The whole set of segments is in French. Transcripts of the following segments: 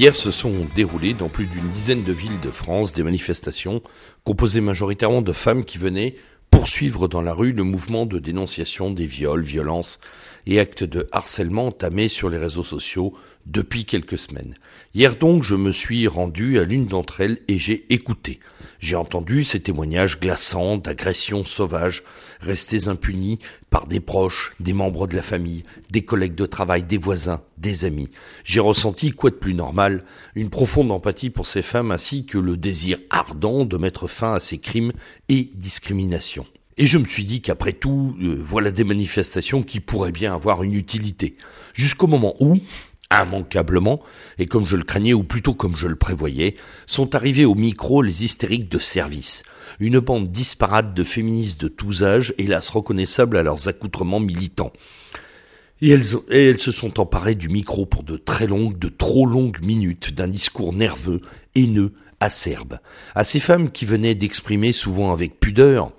Hier se sont déroulées dans plus d'une dizaine de villes de France des manifestations composées majoritairement de femmes qui venaient poursuivre dans la rue le mouvement de dénonciation des viols, violences et actes de harcèlement entamés sur les réseaux sociaux depuis quelques semaines. Hier donc, je me suis rendu à l'une d'entre elles et j'ai écouté. J'ai entendu ces témoignages glaçants d'agressions sauvages restés impunis par des proches, des membres de la famille, des collègues de travail, des voisins, des amis. J'ai ressenti, quoi de plus normal, une profonde empathie pour ces femmes ainsi que le désir ardent de mettre fin à ces crimes et discriminations. Et je me suis dit qu'après tout, euh, voilà des manifestations qui pourraient bien avoir une utilité. Jusqu'au moment où, immanquablement, et comme je le craignais, ou plutôt comme je le prévoyais, sont arrivés au micro les hystériques de service. Une bande disparate de féministes de tous âges, hélas reconnaissables à leurs accoutrements militants. Elles, et elles se sont emparées du micro pour de très longues, de trop longues minutes d'un discours nerveux, haineux, acerbe. À ces femmes qui venaient d'exprimer souvent avec pudeur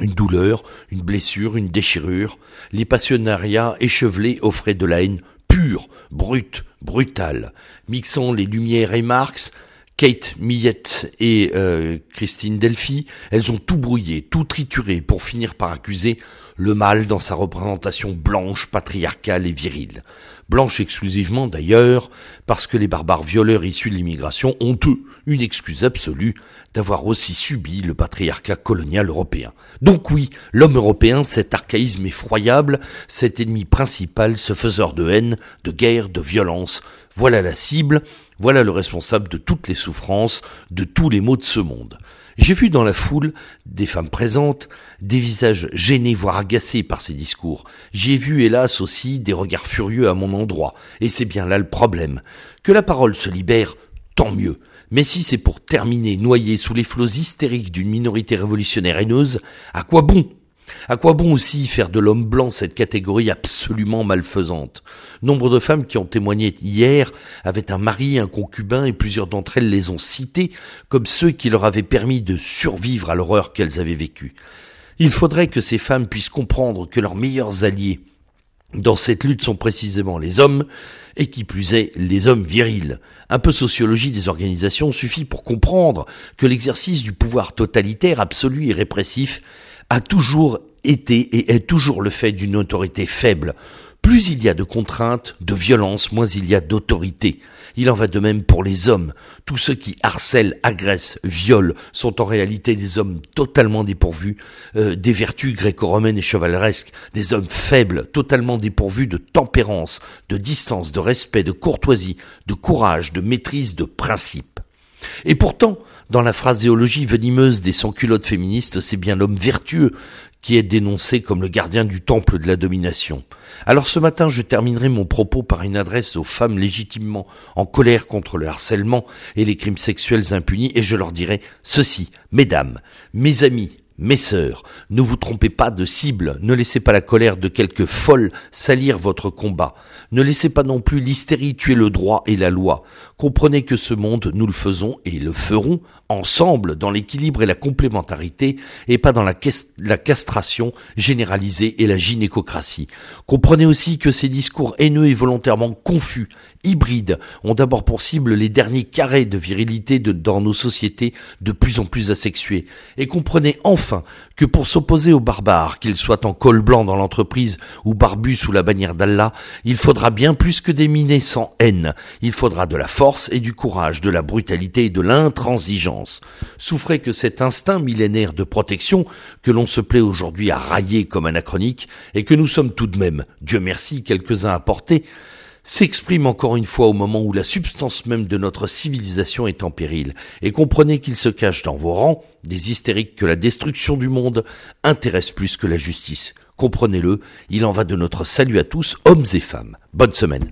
une douleur, une blessure, une déchirure, les passionnariats échevelés offraient de la haine pure, brute, brutale, mixant les Lumières et Marx, Kate Millette et euh, Christine Delphi, elles ont tout brouillé, tout trituré pour finir par accuser le mal dans sa représentation blanche, patriarcale et virile. Blanche exclusivement d'ailleurs, parce que les barbares violeurs issus de l'immigration ont eux une excuse absolue d'avoir aussi subi le patriarcat colonial européen. Donc oui, l'homme européen, cet archaïsme effroyable, cet ennemi principal, ce faiseur de haine, de guerre, de violence, voilà la cible, voilà le responsable de toutes les souffrances, de tous les maux de ce monde. J'ai vu dans la foule des femmes présentes des visages gênés voire agacés par ces discours. J'ai vu hélas aussi des regards furieux à mon endroit, et c'est bien là le problème. Que la parole se libère, tant mieux. Mais si c'est pour terminer noyé sous les flots hystériques d'une minorité révolutionnaire haineuse, à quoi bon à quoi bon aussi faire de l'homme blanc cette catégorie absolument malfaisante? Nombre de femmes qui ont témoigné hier avaient un mari, un concubin, et plusieurs d'entre elles les ont cités comme ceux qui leur avaient permis de survivre à l'horreur qu'elles avaient vécue. Il faudrait que ces femmes puissent comprendre que leurs meilleurs alliés dans cette lutte sont précisément les hommes, et qui plus est les hommes virils. Un peu sociologie des organisations suffit pour comprendre que l'exercice du pouvoir totalitaire absolu et répressif a toujours été et est toujours le fait d'une autorité faible. Plus il y a de contraintes, de violences, moins il y a d'autorité. Il en va de même pour les hommes. Tous ceux qui harcèlent, agressent, violent sont en réalité des hommes totalement dépourvus euh, des vertus gréco-romaines et chevaleresques, des hommes faibles, totalement dépourvus de tempérance, de distance, de respect, de courtoisie, de courage, de maîtrise, de principe. Et pourtant, dans la phraséologie venimeuse des sans-culottes féministes, c'est bien l'homme vertueux qui est dénoncé comme le gardien du temple de la domination. Alors ce matin, je terminerai mon propos par une adresse aux femmes légitimement en colère contre le harcèlement et les crimes sexuels impunis, et je leur dirai ceci, mesdames, mes amis, mes sœurs, ne vous trompez pas de cible, ne laissez pas la colère de quelques folles salir votre combat, ne laissez pas non plus l'hystérie tuer le droit et la loi. Comprenez que ce monde, nous le faisons et le ferons ensemble dans l'équilibre et la complémentarité et pas dans la, castration généralisée et la gynécocratie. Comprenez aussi que ces discours haineux et volontairement confus, hybrides, ont d'abord pour cible les derniers carrés de virilité dans nos sociétés de plus en plus asexuées. Que pour s'opposer aux barbares, qu'ils soient en col blanc dans l'entreprise ou barbus sous la bannière d'Allah, il faudra bien plus que des minés sans haine. Il faudra de la force et du courage, de la brutalité et de l'intransigeance. Souffrez que cet instinct millénaire de protection, que l'on se plaît aujourd'hui à railler comme anachronique, et que nous sommes tout de même, Dieu merci, quelques-uns à porter, s'exprime encore une fois au moment où la substance même de notre civilisation est en péril, et comprenez qu'il se cache dans vos rangs des hystériques que la destruction du monde intéresse plus que la justice. Comprenez-le, il en va de notre salut à tous, hommes et femmes. Bonne semaine.